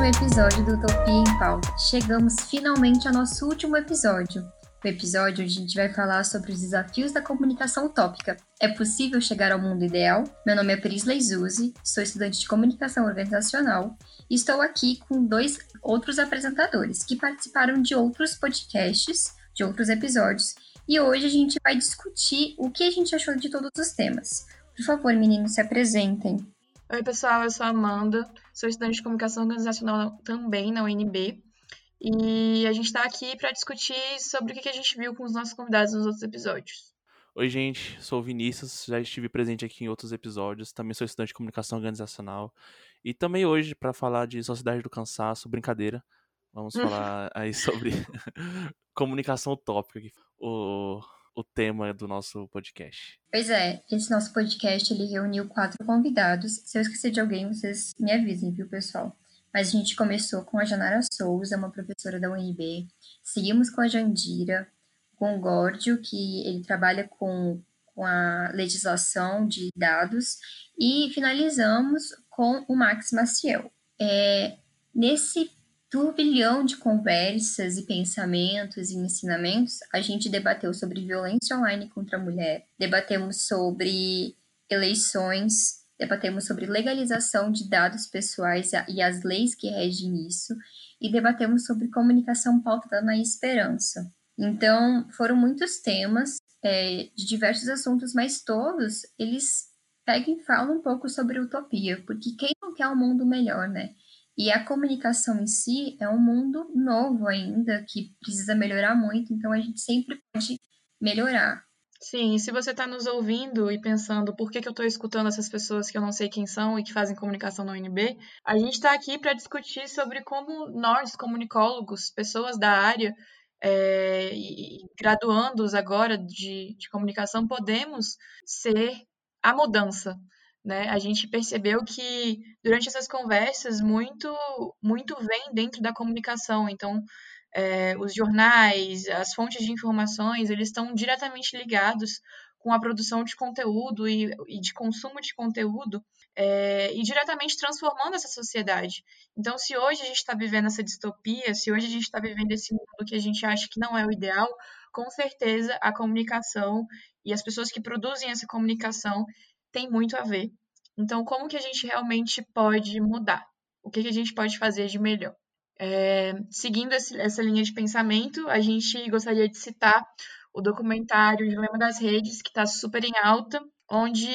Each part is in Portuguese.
um episódio do Utopia em Pauta. Chegamos finalmente ao nosso último episódio. No episódio, a gente vai falar sobre os desafios da comunicação utópica. É possível chegar ao mundo ideal? Meu nome é Prisley Zuzi, sou estudante de comunicação organizacional e estou aqui com dois outros apresentadores que participaram de outros podcasts, de outros episódios, e hoje a gente vai discutir o que a gente achou de todos os temas. Por favor, meninos, se apresentem. Oi, pessoal, eu sou a Amanda, sou estudante de comunicação organizacional também na UNB. E a gente está aqui para discutir sobre o que a gente viu com os nossos convidados nos outros episódios. Oi, gente, sou o Vinícius, já estive presente aqui em outros episódios, também sou estudante de comunicação organizacional. E também hoje, para falar de Sociedade do Cansaço, brincadeira, vamos falar aí sobre comunicação utópica, o, o tema do nosso podcast. Pois é, esse nosso podcast ele reuniu quatro convidados. Se eu esquecer de alguém, vocês me avisem, viu, pessoal? Mas a gente começou com a Janara Souza, uma professora da UNB. Seguimos com a Jandira, com o Górdio, que ele trabalha com, com a legislação de dados. E finalizamos com o Max Maciel. É, nesse turbilhão de conversas e pensamentos e ensinamentos, a gente debateu sobre violência online contra a mulher, debatemos sobre eleições, debatemos sobre legalização de dados pessoais e as leis que regem isso, e debatemos sobre comunicação pautada na esperança. Então, foram muitos temas é, de diversos assuntos, mas todos eles pegam e falam um pouco sobre utopia, porque quem não quer um mundo melhor, né? E a comunicação em si é um mundo novo ainda, que precisa melhorar muito, então a gente sempre pode melhorar. Sim, e se você está nos ouvindo e pensando por que, que eu estou escutando essas pessoas que eu não sei quem são e que fazem comunicação no UNB, a gente está aqui para discutir sobre como nós, comunicólogos, pessoas da área, é, e graduandos agora de, de comunicação, podemos ser a mudança né? A gente percebeu que durante essas conversas muito muito vem dentro da comunicação. Então, é, os jornais, as fontes de informações, eles estão diretamente ligados com a produção de conteúdo e, e de consumo de conteúdo é, e diretamente transformando essa sociedade. Então, se hoje a gente está vivendo essa distopia, se hoje a gente está vivendo esse mundo que a gente acha que não é o ideal, com certeza a comunicação e as pessoas que produzem essa comunicação tem muito a ver. Então, como que a gente realmente pode mudar? O que, que a gente pode fazer de melhor? É, seguindo esse, essa linha de pensamento, a gente gostaria de citar o documentário Dilema das Redes, que está super em alta, onde,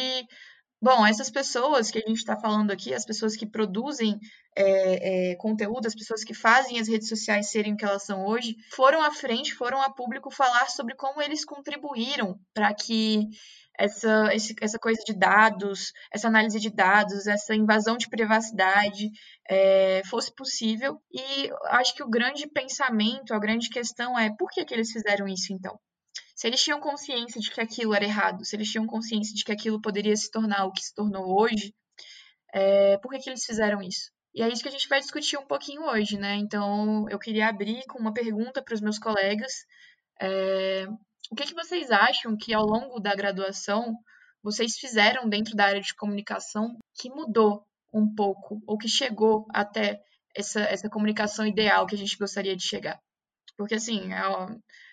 bom, essas pessoas que a gente está falando aqui, as pessoas que produzem é, é, conteúdo, as pessoas que fazem as redes sociais serem o que elas são hoje, foram à frente, foram a público falar sobre como eles contribuíram para que essa, essa coisa de dados, essa análise de dados, essa invasão de privacidade é, fosse possível. E acho que o grande pensamento, a grande questão é por que, que eles fizeram isso então? Se eles tinham consciência de que aquilo era errado, se eles tinham consciência de que aquilo poderia se tornar o que se tornou hoje, é, por que, que eles fizeram isso? E é isso que a gente vai discutir um pouquinho hoje, né? Então, eu queria abrir com uma pergunta para os meus colegas. É, o que, que vocês acham que ao longo da graduação vocês fizeram dentro da área de comunicação que mudou um pouco, ou que chegou até essa, essa comunicação ideal que a gente gostaria de chegar? Porque, assim, é,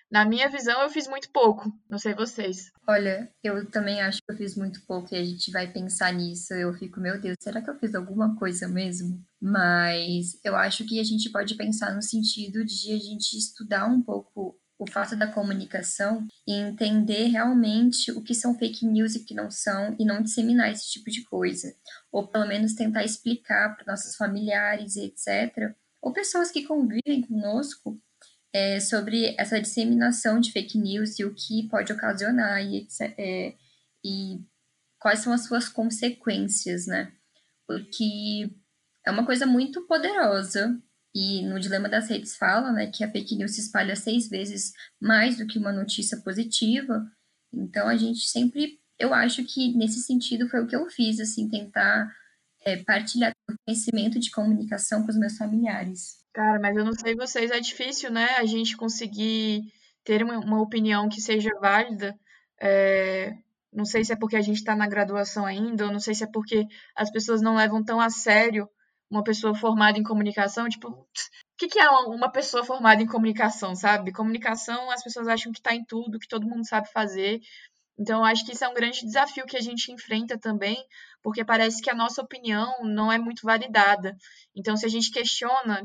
na minha visão, eu fiz muito pouco. Não sei vocês. Olha, eu também acho que eu fiz muito pouco e a gente vai pensar nisso. Eu fico, meu Deus, será que eu fiz alguma coisa mesmo? Mas eu acho que a gente pode pensar no sentido de a gente estudar um pouco o fato da comunicação e entender realmente o que são fake news e o que não são e não disseminar esse tipo de coisa. Ou pelo menos tentar explicar para nossos familiares etc. Ou pessoas que convivem conosco é, sobre essa disseminação de fake news e o que pode ocasionar e, etc, é, e quais são as suas consequências, né? Porque é uma coisa muito poderosa e no Dilema das Redes fala né, que a fake news se espalha seis vezes mais do que uma notícia positiva. Então a gente sempre, eu acho que nesse sentido foi o que eu fiz, assim, tentar é, partilhar o conhecimento de comunicação com os meus familiares. Cara, mas eu não sei vocês, é difícil, né, a gente conseguir ter uma, uma opinião que seja válida. É, não sei se é porque a gente está na graduação ainda, ou não sei se é porque as pessoas não levam tão a sério uma pessoa formada em comunicação, tipo, o que, que é uma pessoa formada em comunicação, sabe? Comunicação, as pessoas acham que está em tudo, que todo mundo sabe fazer. Então, acho que isso é um grande desafio que a gente enfrenta também, porque parece que a nossa opinião não é muito validada. Então, se a gente questiona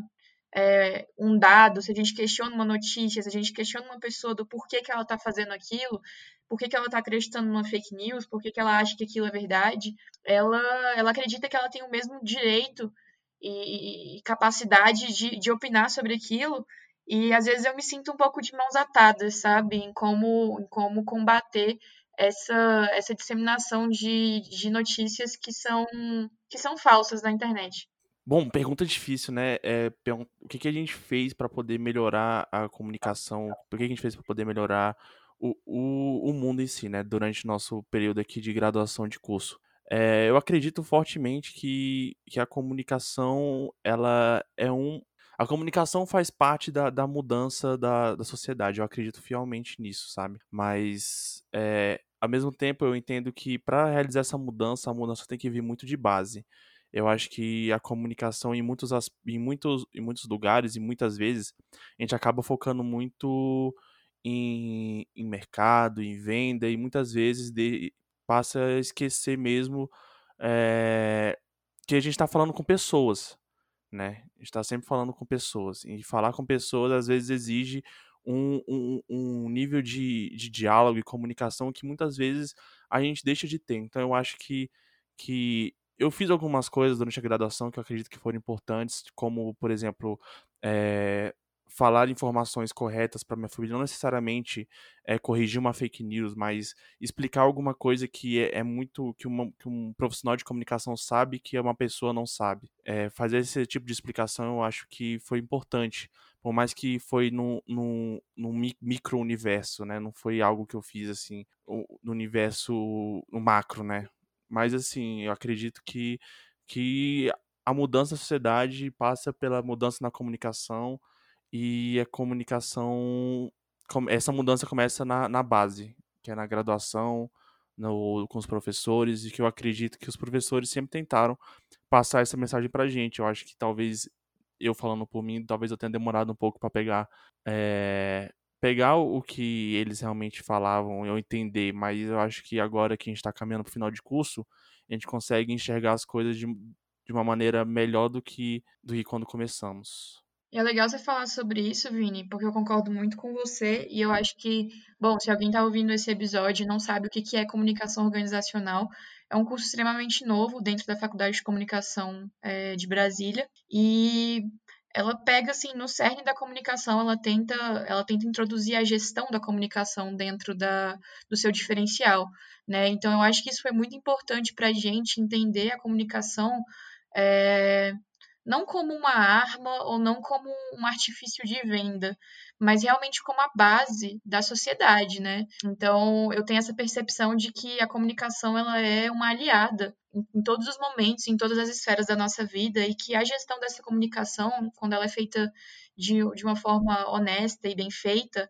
é, um dado, se a gente questiona uma notícia, se a gente questiona uma pessoa do porquê que ela está fazendo aquilo, por que, que ela está acreditando numa fake news, por que, que ela acha que aquilo é verdade, ela, ela acredita que ela tem o mesmo direito e, e capacidade de, de opinar sobre aquilo. E às vezes eu me sinto um pouco de mãos atadas, sabe, em como, em como combater essa, essa disseminação de, de notícias que são, que são falsas na internet. Bom, pergunta difícil, né? É, o que, que a gente fez para poder melhorar a comunicação? O que a gente fez para poder melhorar o, o, o mundo em si, né? Durante nosso período aqui de graduação de curso. É, eu acredito fortemente que, que a comunicação, ela é um... A comunicação faz parte da, da mudança da, da sociedade. Eu acredito fielmente nisso, sabe? Mas, é, ao mesmo tempo, eu entendo que para realizar essa mudança, a mudança tem que vir muito de base. Eu acho que a comunicação em muitos, em muitos, em muitos lugares e muitas vezes a gente acaba focando muito em, em mercado, em venda e muitas vezes de, passa a esquecer mesmo é, que a gente está falando com pessoas, né? Está sempre falando com pessoas e falar com pessoas às vezes exige um, um, um nível de, de diálogo e comunicação que muitas vezes a gente deixa de ter. Então eu acho que, que eu fiz algumas coisas durante a graduação que eu acredito que foram importantes, como, por exemplo, é, falar informações corretas para minha família, não necessariamente é, corrigir uma fake news, mas explicar alguma coisa que é, é muito que, uma, que, um profissional de comunicação sabe que uma pessoa não sabe. É, fazer esse tipo de explicação eu acho que foi importante, por mais que foi num, num micro-universo, né? Não foi algo que eu fiz assim no universo, no macro, né? Mas assim, eu acredito que, que a mudança da sociedade passa pela mudança na comunicação e a comunicação. Essa mudança começa na, na base, que é na graduação, no, com os professores, e que eu acredito que os professores sempre tentaram passar essa mensagem pra gente. Eu acho que talvez eu falando por mim, talvez eu tenha demorado um pouco para pegar é, pegar o que eles realmente falavam, eu entender, mas eu acho que agora que a gente está caminhando para o final de curso, a gente consegue enxergar as coisas de, de uma maneira melhor do que, do que quando começamos. E é legal você falar sobre isso, Vini, porque eu concordo muito com você e eu acho que, bom, se alguém está ouvindo esse episódio e não sabe o que é comunicação organizacional, é um curso extremamente novo dentro da Faculdade de Comunicação é, de Brasília e ela pega assim no cerne da comunicação, ela tenta, ela tenta introduzir a gestão da comunicação dentro da, do seu diferencial, né? Então eu acho que isso foi muito importante para a gente entender a comunicação é, não como uma arma ou não como um artifício de venda, mas realmente como a base da sociedade, né? Então, eu tenho essa percepção de que a comunicação ela é uma aliada em, todos os momentos, em todas as esferas da nossa vida e que a gestão dessa comunicação, quando ela é feita de, de uma forma honesta e bem feita,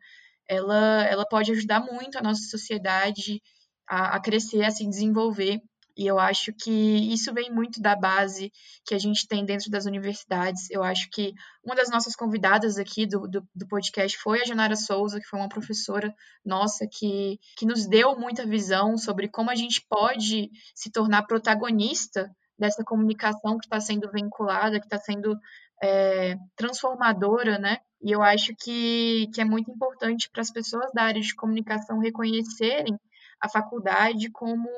ela, ela pode ajudar muito a nossa sociedade a, a crescer, a se desenvolver e eu acho que isso vem muito da base que a gente tem dentro das universidades. Eu acho que uma das nossas convidadas aqui do, do, do podcast foi a Janara Souza, que foi uma professora nossa que, que nos deu muita visão sobre como a gente pode se tornar protagonista dessa comunicação que está sendo vinculada, que está sendo é, transformadora, né? E eu acho que, que é muito importante para as pessoas da área de comunicação reconhecerem a faculdade como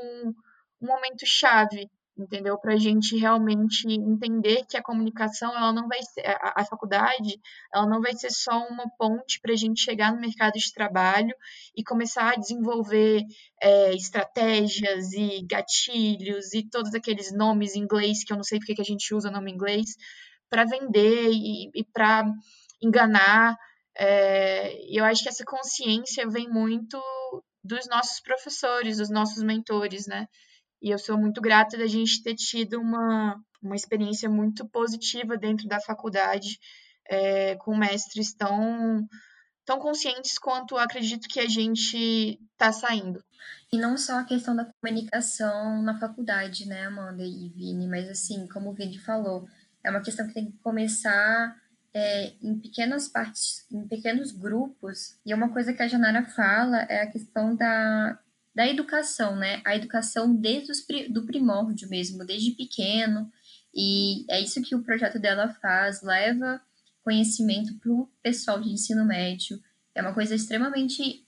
um momento chave, entendeu? Para a gente realmente entender que a comunicação, ela não vai ser, a, a faculdade, ela não vai ser só uma ponte para a gente chegar no mercado de trabalho e começar a desenvolver é, estratégias e gatilhos e todos aqueles nomes em inglês que eu não sei porque que a gente usa nome em inglês para vender e, e para enganar. É, eu acho que essa consciência vem muito dos nossos professores, dos nossos mentores, né? E eu sou muito grata da gente ter tido uma, uma experiência muito positiva dentro da faculdade, é, com mestres tão, tão conscientes quanto acredito que a gente está saindo. E não só a questão da comunicação na faculdade, né, Amanda e Vini, mas assim, como o Vini falou, É uma questão que tem que começar é, em pequenas partes, em pequenos grupos. E uma coisa que a Janara fala é a questão da, da educação, né? A educação desde os, do primórdio mesmo, desde pequeno. E é isso que o projeto dela faz, leva conhecimento para o pessoal de ensino médio. É uma coisa extremamente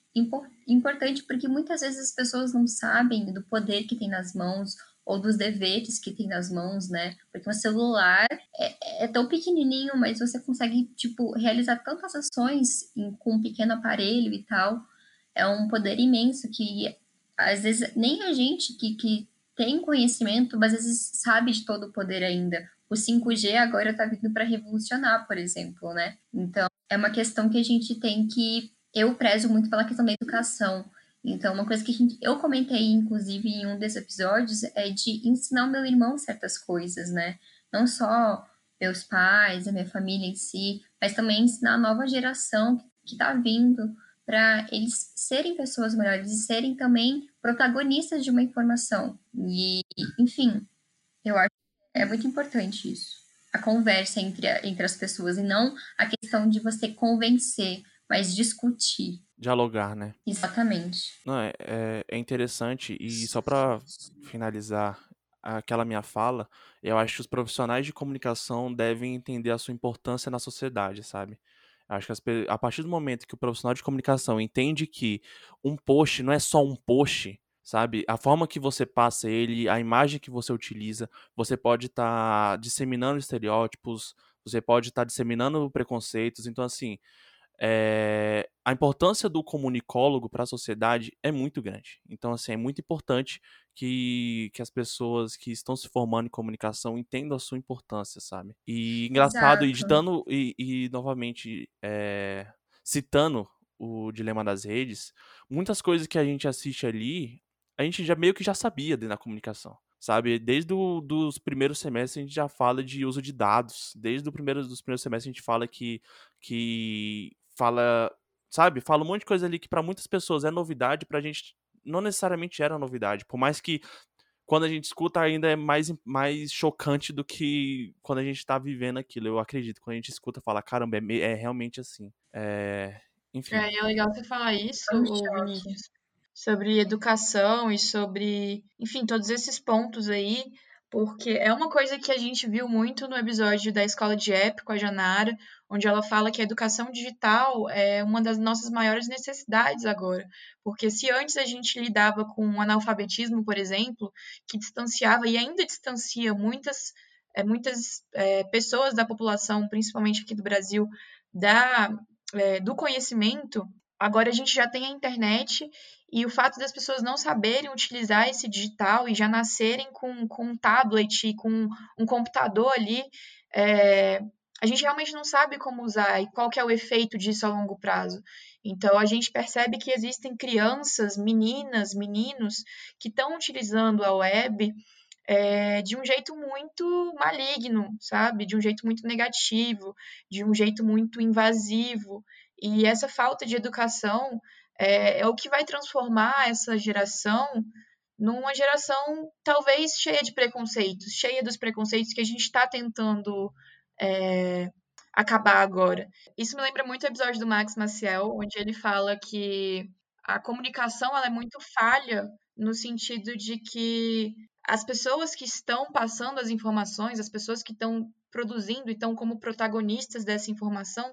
importante porque muitas vezes as pessoas não sabem do poder que tem nas mãos ou dos deveres que tem nas mãos, né? Porque um celular é, é tão pequenininho, mas você consegue, tipo, realizar tantas ações em, com um pequeno aparelho e tal. É um poder imenso que, às vezes, nem a gente que, que tem conhecimento, às vezes sabe de todo o poder ainda. O 5G agora está vindo para revolucionar, por exemplo, né? Então, é uma questão que a gente tem que eu prezo muito pela questão da educação. Então, uma coisa que gente, eu comentei, inclusive, em um desses episódios, é de ensinar o meu irmão certas coisas, né? Não só meus pais, a minha família em si, mas também ensinar a nova geração que está vindo para eles serem pessoas melhores e serem também protagonistas de uma informação. E, enfim, eu acho que é muito importante isso. A conversa entre, entre as pessoas e não a questão de você convencer mas discutir. Dialogar, né? Exatamente. Não, é, é, é interessante, e só para finalizar aquela minha fala, eu acho que os profissionais de comunicação devem entender a sua importância na sociedade, sabe? Acho que as, a partir do momento que o profissional de comunicação entende que um post não é só um post, sabe? A forma que você passa ele, a imagem que você utiliza, você pode estar tá disseminando estereótipos, você pode estar tá disseminando preconceitos. Então, assim, é, a importância do comunicólogo para a sociedade é muito grande. Então, assim, é muito importante que, que as pessoas que estão se formando em comunicação entendam a sua importância, sabe? E engraçado, editando e, e novamente é, citando o Dilema das Redes, muitas coisas que a gente assiste ali, a gente já meio que já sabia dentro da comunicação sabe? Desde os primeiros semestres a gente já fala de uso de dados. Desde o primeiro dos primeiros semestres a gente fala que, que fala, sabe? Fala um monte de coisa ali que para muitas pessoas é novidade, pra gente não necessariamente era novidade. Por mais que quando a gente escuta ainda é mais, mais chocante do que quando a gente tá vivendo aquilo. Eu acredito. Quando a gente escuta, fala, caramba, é, é realmente assim. É... Enfim. É, é legal você falar isso, Vinícius, sobre educação e sobre, enfim, todos esses pontos aí, porque é uma coisa que a gente viu muito no episódio da Escola de App com a Janara, onde ela fala que a educação digital é uma das nossas maiores necessidades agora. Porque se antes a gente lidava com o analfabetismo, por exemplo, que distanciava e ainda distancia muitas, é, muitas é, pessoas da população, principalmente aqui do Brasil, da, é, do conhecimento, agora a gente já tem a internet e o fato das pessoas não saberem utilizar esse digital e já nascerem com, com um tablet com um computador ali, é, a gente realmente não sabe como usar e qual é o efeito disso a longo prazo. Então a gente percebe que existem crianças, meninas, meninos que estão utilizando a web é, de um jeito muito maligno, sabe? De um jeito muito negativo, de um jeito muito invasivo. E essa falta de educação é, é o que vai transformar essa geração numa geração talvez cheia de preconceitos, cheia dos preconceitos que a gente está tentando é, acabar agora. Isso me lembra muito o episódio do Max Maciel, onde ele fala que a comunicação ela é muito falha no sentido de que as pessoas que estão passando as informações, as pessoas que estão produzindo e estão como protagonistas dessa informação,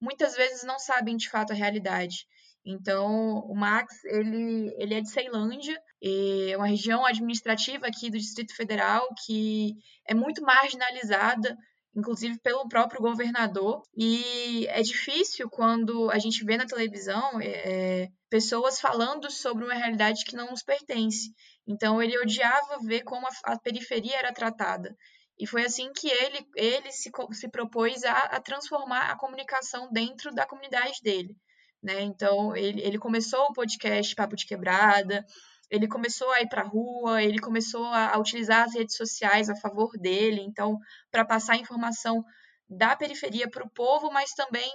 muitas vezes não sabem de fato a realidade. Então, o Max, ele, ele é de Ceilândia, é uma região administrativa aqui do Distrito Federal que é muito marginalizada inclusive pelo próprio governador. E é difícil quando a gente vê na televisão é, pessoas falando sobre uma realidade que não nos pertence. Então ele odiava ver como a, a periferia era tratada. E foi assim que ele, ele se, se propôs a, a transformar a comunicação dentro da comunidade dele. Né? Então, ele, ele começou o podcast Papo de Quebrada, ele começou a ir para a rua, ele começou a, a, utilizar as redes sociais a favor dele, então, para passar informação da periferia para o povo, mas também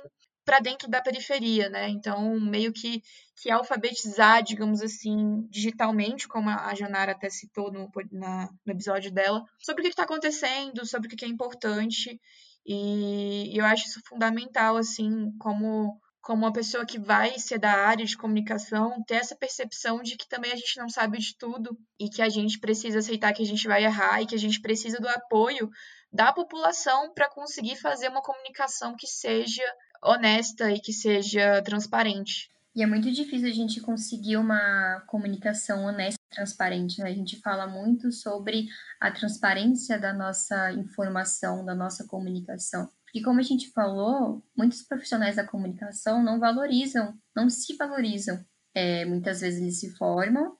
para dentro da periferia, né? Então, meio que, que alfabetizar, digamos assim, digitalmente, como a Janara até citou no, na, no episódio dela, sobre o que está acontecendo, sobre o que é importante. E, e eu acho isso fundamental, assim, como como uma pessoa que vai ser da área de comunicação, ter essa percepção de que também a gente não sabe de tudo e que a gente precisa aceitar que a gente vai errar e que a gente precisa do apoio da população para conseguir fazer uma comunicação que seja honesta e que seja transparente. E é muito difícil a gente conseguir uma comunicação honesta e transparente. Né? A gente fala muito sobre a transparência da nossa informação, da nossa comunicação. E como a gente falou, muitos profissionais da comunicação não valorizam, não se valorizam. É, muitas vezes eles se formam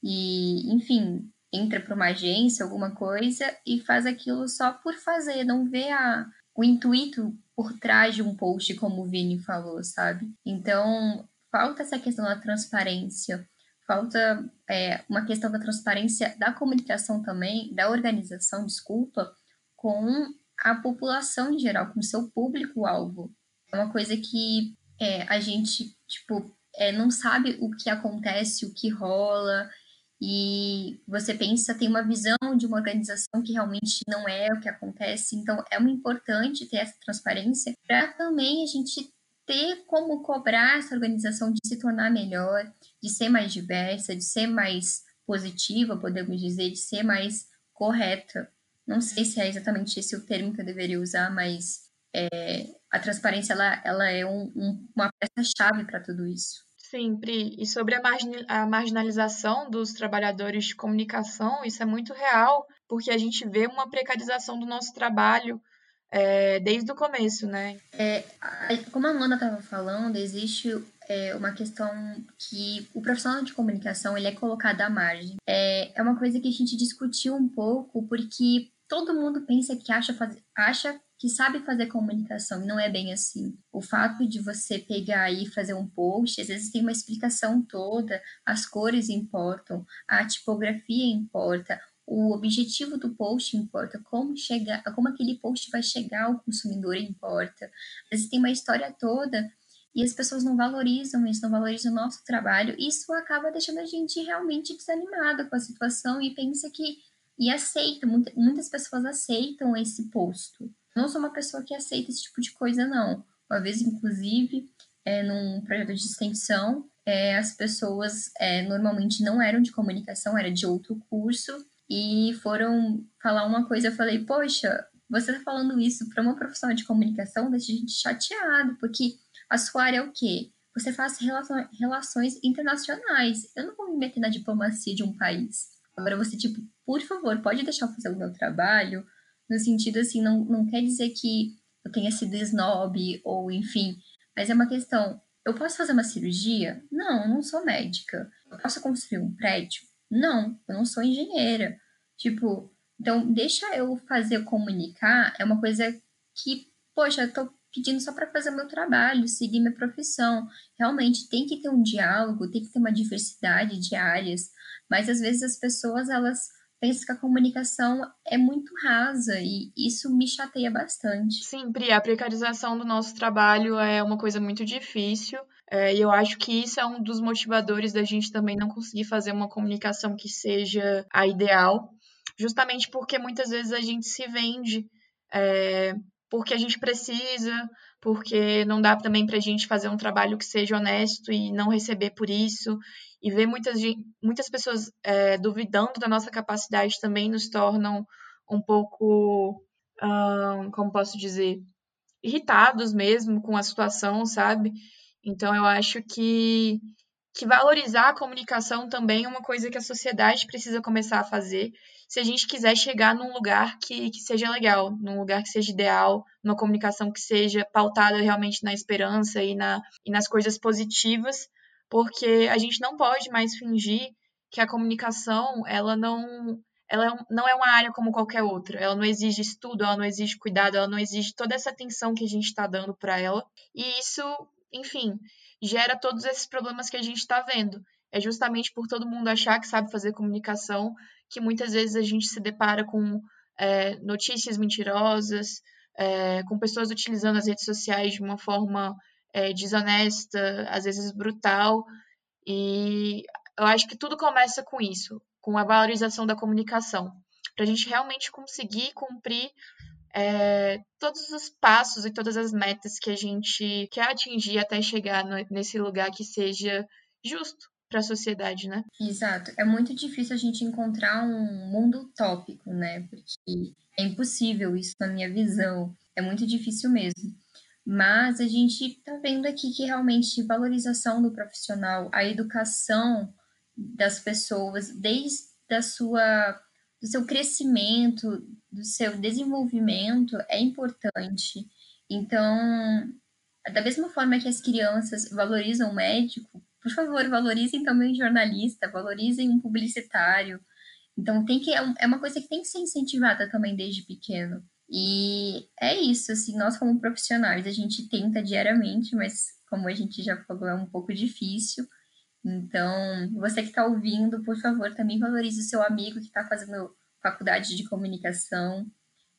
e, enfim, entra para uma agência, alguma coisa, e faz aquilo só por fazer, não vê a, o intuito por trás de um post, como o Vini falou, sabe? Então, falta essa questão da transparência, falta é, uma questão da transparência da comunicação também, da organização, desculpa, com a população em geral, com seu público-alvo. É uma coisa que é, a gente, tipo, é, não sabe o que acontece, o que rola, e você pensa, tem uma visão de uma organização que realmente não é o que acontece. Então, é muito importante ter essa transparência para também a gente ter como cobrar essa organização de se tornar melhor, de ser mais diversa, de ser mais positiva, podemos dizer, de ser mais correta. Não sei se é exatamente esse o termo que eu deveria usar, mas é, a transparência ela, ela é um, um, uma peça-chave para tudo isso. Sim, Pri. E sobre a, margin a marginalização dos trabalhadores de comunicação, isso é muito real, porque a gente vê uma precarização do nosso trabalho é, desde o começo, né? É, como a Amanda estava falando, existe é, uma questão que o profissional de comunicação ele é colocado à margem. É, é uma coisa que a gente discutiu um pouco, porque todo mundo pensa que acha, faz, acha que sabe fazer comunicação e não é bem assim. O fato de você pegar e fazer um post, às vezes tem uma explicação toda, as cores importam, a tipografia importa, o objetivo do post importa, como chegar, como aquele post vai chegar ao consumidor importa. Às vezes tem uma história toda e as pessoas não valorizam isso, não valorizam o nosso trabalho. Isso acaba deixando a gente realmente desanimada com a situação e pensa que e aceita, muitas pessoas aceitam esse posto. Não sou uma pessoa que aceita esse tipo de coisa, não. Uma vez, inclusive, é, num projeto de extensão, é, as pessoas é, normalmente não eram de comunicação, era de outro curso, e foram falar uma coisa. Eu falei, poxa, você tá falando isso para uma profissional de comunicação, deixa a gente chateado, porque a sua área é o quê? Você faz relações internacionais. Eu não vou me meter na diplomacia de um país. Agora você, tipo, por favor, pode deixar eu fazer o meu trabalho, no sentido assim, não, não quer dizer que eu tenha sido snob ou enfim, mas é uma questão, eu posso fazer uma cirurgia? Não, eu não sou médica. Eu posso construir um prédio? Não, eu não sou engenheira. Tipo, então deixa eu fazer comunicar, é uma coisa que, poxa, eu tô pedindo só para fazer meu trabalho, seguir minha profissão. Realmente tem que ter um diálogo, tem que ter uma diversidade de áreas, mas às vezes as pessoas elas penso que a comunicação é muito rasa e isso me chateia bastante. Sim, Pri, a precarização do nosso trabalho é uma coisa muito difícil. É, e eu acho que isso é um dos motivadores da gente também não conseguir fazer uma comunicação que seja a ideal, justamente porque muitas vezes a gente se vende é, porque a gente precisa, porque não dá também para a gente fazer um trabalho que seja honesto e não receber por isso e ver muitas, muitas pessoas é, duvidando da nossa capacidade também nos tornam um pouco, como posso dizer, irritados mesmo com a situação, sabe? Então eu acho que, que valorizar a comunicação também é uma coisa que a sociedade precisa começar a fazer se a gente quiser chegar num lugar que, que seja legal, num lugar que seja ideal, numa comunicação que seja pautada realmente na esperança e, na, e nas coisas positivas, porque a gente não pode mais fingir que a comunicação ela não ela é não é uma área como qualquer outra. Ela não exige estudo, ela não exige cuidado, ela não exige toda essa atenção que a gente está dando para ela. E isso, enfim, gera todos esses problemas que a gente está vendo. É justamente por todo mundo achar que sabe fazer comunicação que muitas vezes a gente se depara com é, notícias mentirosas, é, com pessoas utilizando as redes sociais de uma forma é, desonesta, às vezes brutal. E eu acho que tudo começa com isso, com a valorização da comunicação, para a gente realmente conseguir cumprir é, todos os passos e todas as metas que a gente quer atingir até chegar no, nesse lugar que seja justo para a sociedade, né? Exato. É muito difícil a gente encontrar um mundo utópico, né? Porque é impossível isso na minha visão. É muito difícil mesmo. Mas a gente está vendo aqui que realmente valorização do profissional, a educação das pessoas, desde a sua, do seu crescimento, do seu desenvolvimento, é importante. Então, da mesma forma que as crianças valorizam o médico, por favor, valorizem também o jornalista, valorizem um publicitário. Então, tem que é, é uma coisa que tem que ser incentivada também desde pequeno. E é isso, assim, nós como profissionais, a gente tenta diariamente, mas como a gente já falou, é um pouco difícil. Então, você que está ouvindo, por favor, também valorize o seu amigo que está fazendo faculdade de comunicação.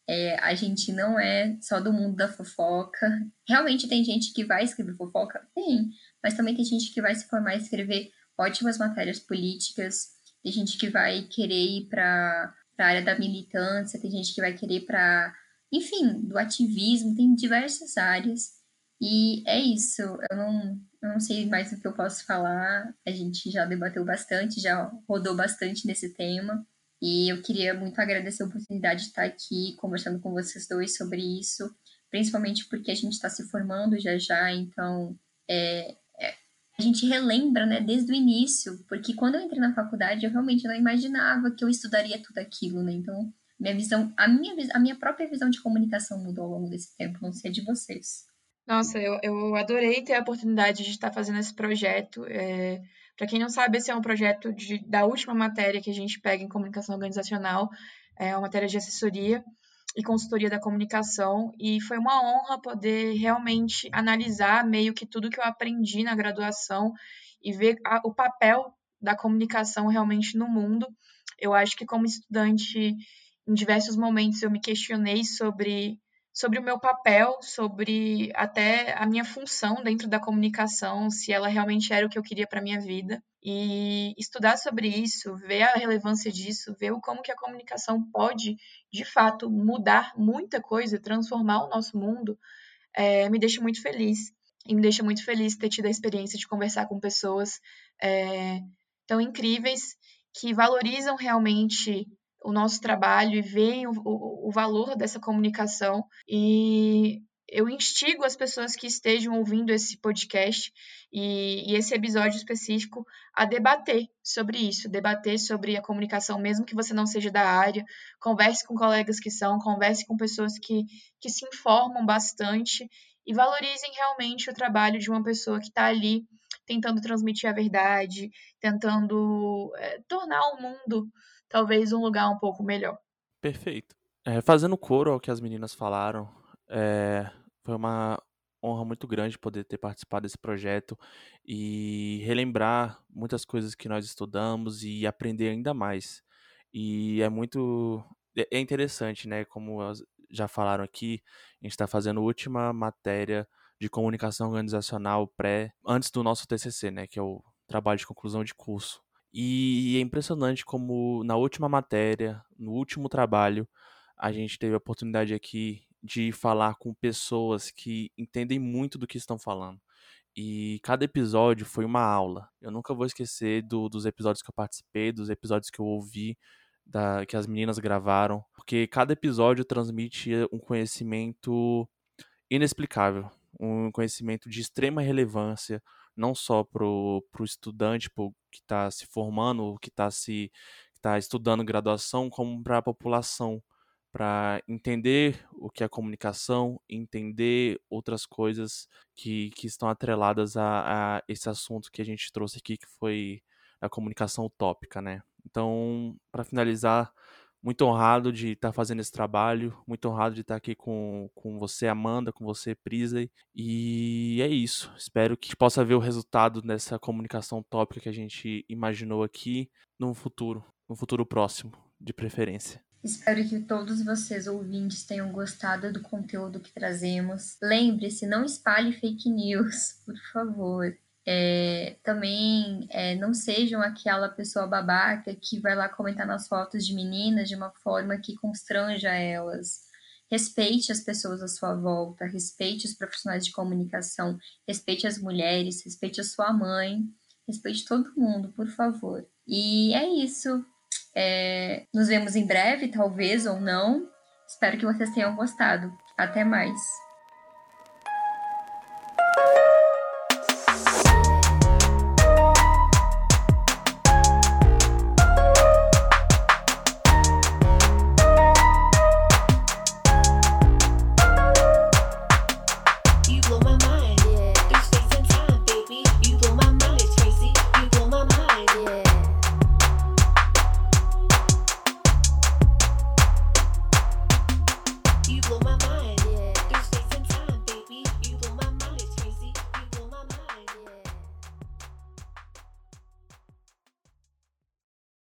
É, a gente não é só do mundo da fofoca. Realmente tem gente que vai escrever fofoca? Tem. Mas também tem gente que vai se formar e escrever ótimas matérias políticas. Tem gente que vai querer ir para a área da militância, tem gente que vai querer para, enfim, do ativismo, tem diversas áreas. E é isso, eu não, eu não sei mais o que eu posso falar, a gente já debateu bastante, já rodou bastante nesse tema, e eu queria muito agradecer a oportunidade de estar aqui conversando com vocês dois sobre isso, principalmente porque a gente está se formando já já, então é, a gente relembra, né, desde o início, porque quando eu entrei na faculdade, eu realmente não imaginava que eu estudaria tudo aquilo, né? Então, minha visão, a minha, a minha própria visão de comunicação mudou ao longo desse tempo, não sei de vocês. Nossa, eu, eu adorei ter a oportunidade de estar fazendo esse projeto. É, Para quem não sabe, esse é um projeto de, da última matéria que a gente pega em comunicação organizacional, é uma matéria de assessoria e consultoria da comunicação e foi uma honra poder realmente analisar meio que tudo que eu aprendi na graduação e ver a, o papel da comunicação realmente no mundo. Eu acho que como estudante, em diversos momentos eu me questionei sobre sobre o meu papel, sobre até a minha função dentro da comunicação, se ela realmente era o que eu queria para minha vida. E estudar sobre isso, ver a relevância disso, ver como que a comunicação pode, de fato, mudar muita coisa, transformar o nosso mundo, é, me deixa muito feliz. E me deixa muito feliz ter tido a experiência de conversar com pessoas é, tão incríveis que valorizam realmente o nosso trabalho e veem o, o, o valor dessa comunicação. E eu instigo as pessoas que estejam ouvindo esse podcast e, e, esse episódio específico a debater sobre isso, debater sobre a comunicação, mesmo que você não seja da área. Converse com colegas que são, converse com pessoas que, que se informam bastante e valorizem realmente o trabalho de uma pessoa que está ali tentando transmitir a verdade, tentando é, tornar o mundo talvez um lugar um pouco melhor. Perfeito. É, fazendo coro ao que as meninas falaram, é, foi uma honra muito grande poder ter participado desse projeto e relembrar muitas coisas que nós estudamos e aprender ainda mais. E é muito. É, é interessante, né? Como já falaram aqui, a gente está fazendo a última matéria de comunicação organizacional pré, antes do nosso TCC, né? Que é o trabalho de conclusão de curso. E é impressionante como na última matéria, no último trabalho, a gente teve a oportunidade aqui de falar com pessoas que entendem muito do que estão falando. E cada episódio foi uma aula. Eu nunca vou esquecer do, dos episódios que eu participei, dos episódios que eu ouvi, da, que as meninas gravaram, porque cada episódio transmite um conhecimento inexplicável, um conhecimento de extrema relevância, não só para o estudante pro, que está se formando, que está se tá estudando graduação, como para a população, para entender o que é comunicação, entender outras coisas que, que estão atreladas a, a esse assunto que a gente trouxe aqui, que foi a comunicação utópica, né? Então, para finalizar, muito honrado de estar tá fazendo esse trabalho, muito honrado de estar tá aqui com, com você, Amanda, com você, Prisa. E é isso. Espero que possa ver o resultado dessa comunicação tópica que a gente imaginou aqui no futuro, no futuro próximo, de preferência. Espero que todos vocês ouvintes tenham gostado do conteúdo que trazemos. Lembre-se, não espalhe fake news, por favor. É, também é, não sejam aquela pessoa babaca que vai lá comentar nas fotos de meninas de uma forma que constranja elas. Respeite as pessoas à sua volta, respeite os profissionais de comunicação, respeite as mulheres, respeite a sua mãe, respeite todo mundo, por favor. E é isso. É, nos vemos em breve, talvez ou não. Espero que vocês tenham gostado. Até mais.